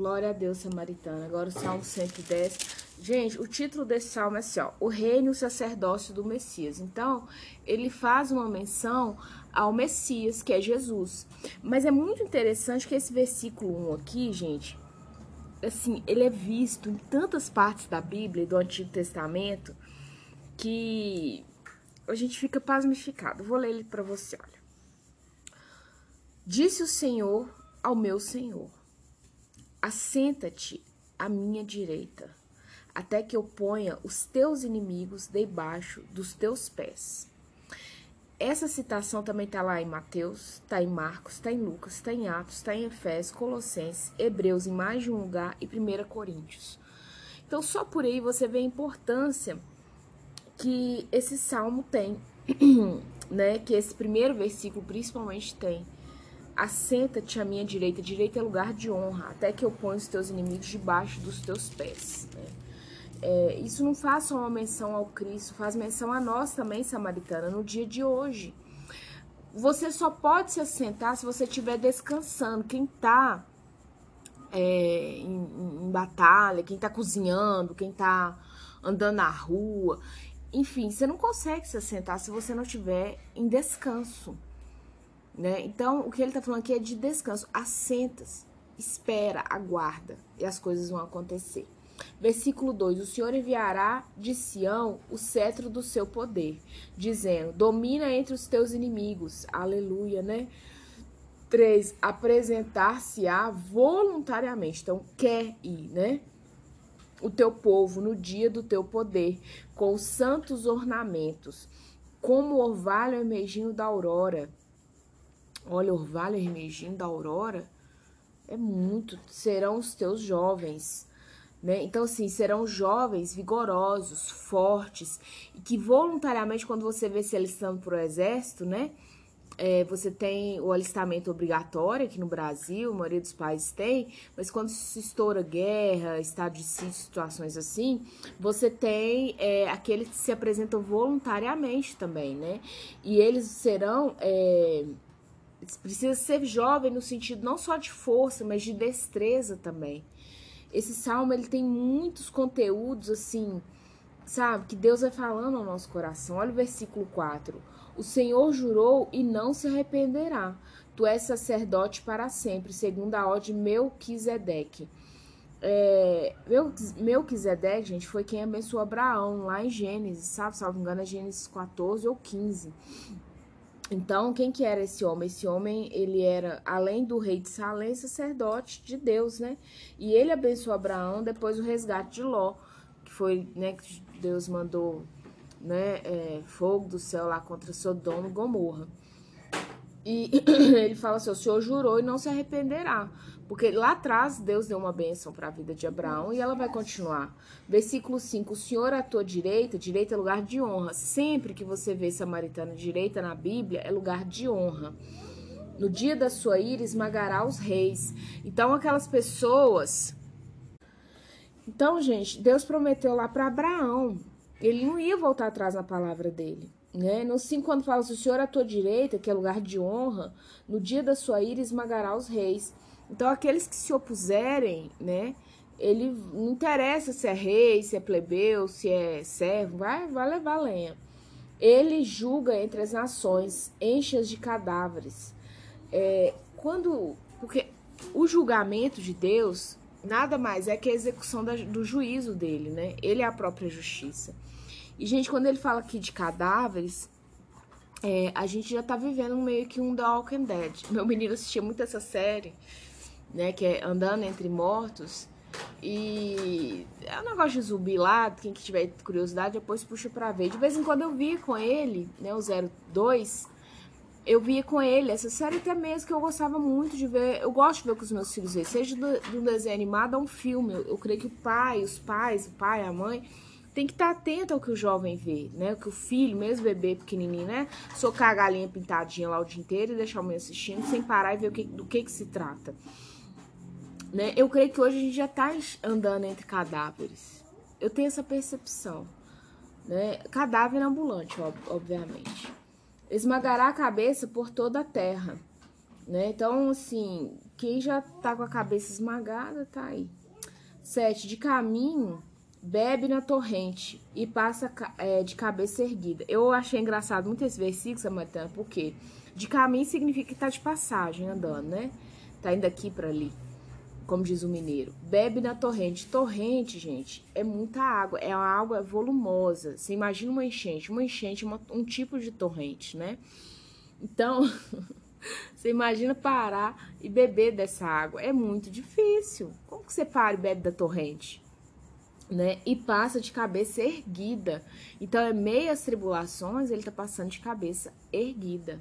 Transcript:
Glória a Deus, Samaritana. Agora o Salmo 110. Gente, o título desse salmo é assim, ó, O Reino e o Sacerdócio do Messias. Então, ele faz uma menção ao Messias, que é Jesus. Mas é muito interessante que esse versículo 1 aqui, gente, assim, ele é visto em tantas partes da Bíblia e do Antigo Testamento que a gente fica pasmificado. Vou ler ele para você, olha. Disse o Senhor ao meu Senhor: Assenta-te à minha direita, até que eu ponha os teus inimigos debaixo dos teus pés. Essa citação também está lá em Mateus, está em Marcos, está em Lucas, está em Atos, está em Efésios, Colossenses, Hebreus, em mais de um lugar e 1 Coríntios. Então, só por aí você vê a importância que esse salmo tem, né? Que esse primeiro versículo principalmente tem. Assenta-te à minha direita, direita é lugar de honra, até que eu ponha os teus inimigos debaixo dos teus pés. Né? É, isso não faz só uma menção ao Cristo, faz menção a nós também, samaritana, no dia de hoje. Você só pode se assentar se você estiver descansando. Quem está é, em, em, batalha, quem está cozinhando, quem está andando na rua, enfim, você não consegue se assentar se você não estiver em descanso. Né? Então, o que ele está falando aqui é de descanso. Assenta-se, espera, aguarda, e as coisas vão acontecer. Versículo 2: O Senhor enviará de Sião o cetro do seu poder, dizendo: Domina entre os teus inimigos. Aleluia, né? 3. Apresentar-se-á voluntariamente. Então, quer ir, né? O teu povo no dia do teu poder, com os santos ornamentos, como o orvalho emergindo da aurora. Olha, orvalho emergindo da aurora é muito. Serão os teus jovens né? Então, assim, serão jovens vigorosos, fortes, e que voluntariamente, quando você vê se alistando para o exército, né? É, você tem o alistamento obrigatório aqui no Brasil, a maioria dos países tem, mas quando se estoura guerra, estado de sítio, situações assim, você tem é, aqueles que se apresentam voluntariamente também, né? E eles serão. É, precisa ser jovem no sentido não só de força, mas de destreza também. Esse salmo ele tem muitos conteúdos assim, sabe, que Deus vai falando ao nosso coração. Olha o versículo 4. O Senhor jurou e não se arrependerá. Tu és sacerdote para sempre, segundo a ordem Melquisedeque. É, Melquisedeque, gente, foi quem abençoou Abraão lá em Gênesis, sabe? Me engano, é Gênesis 14 ou 15. Então, quem que era esse homem? Esse homem, ele era, além do rei de Salém, sacerdote de Deus, né? E ele abençoou Abraão depois do resgate de Ló, que foi, né, que Deus mandou, né, é, fogo do céu lá contra Sodoma e Gomorra. E ele fala assim: o Senhor jurou e não se arrependerá. Porque lá atrás Deus deu uma bênção para a vida de Abraão e ela vai continuar. Versículo 5: O Senhor à tua direita, direita é lugar de honra. Sempre que você vê samaritana direita na Bíblia, é lugar de honra. No dia da sua ira, esmagará os reis. Então, aquelas pessoas. Então, gente, Deus prometeu lá para Abraão. Ele não ia voltar atrás na palavra dele. Né? 5, quando fala, se o Senhor à tua direita, que é lugar de honra, no dia da sua ira esmagará os reis. Então, aqueles que se opuserem, né? Ele não interessa se é rei, se é plebeu, se é servo, vai, vai levar lenha. Ele julga entre as nações, enche-as de cadáveres. É, quando. Porque o julgamento de Deus nada mais é que a execução da, do juízo dele, né? Ele é a própria justiça. E, gente, quando ele fala aqui de cadáveres, é, a gente já tá vivendo meio que um The Walking Dead. Meu menino assistia muito essa série né? Que é Andando Entre Mortos. E é um negócio de zumbi lá, quem que tiver curiosidade, depois puxa pra ver. De vez em quando eu via com ele, né, o 02, eu via com ele, essa série até mesmo que eu gostava muito de ver, eu gosto de ver com os meus filhos, seja de um desenho animado ou um filme, eu, eu creio que o pai, os pais, o pai, a mãe, tem que estar atento ao que o jovem vê, né, o que o filho, mesmo bebê pequenininho, né, socar a galinha pintadinha lá o dia inteiro e deixar o mãe assistindo, sem parar e ver que, do que que se trata. Né? Eu creio que hoje a gente já está andando entre cadáveres. Eu tenho essa percepção. Né? Cadáver ambulante, ob obviamente. Esmagará a cabeça por toda a terra. Né? Então, assim, Quem já tá com a cabeça esmagada, tá aí. Sete, de caminho, bebe na torrente e passa é, de cabeça erguida. Eu achei engraçado muito esse versículo, Samatana, porque de caminho significa que tá de passagem, andando, né? Tá indo aqui para ali, como diz o mineiro. Bebe na torrente. Torrente, gente, é muita água, é uma água volumosa. Você imagina uma enchente. Uma enchente é uma, um tipo de torrente, né? Então, você imagina parar e beber dessa água. É muito difícil. Como que você para e bebe da torrente? Né? E passa de cabeça erguida. Então, é meias tribulações, ele tá passando de cabeça erguida.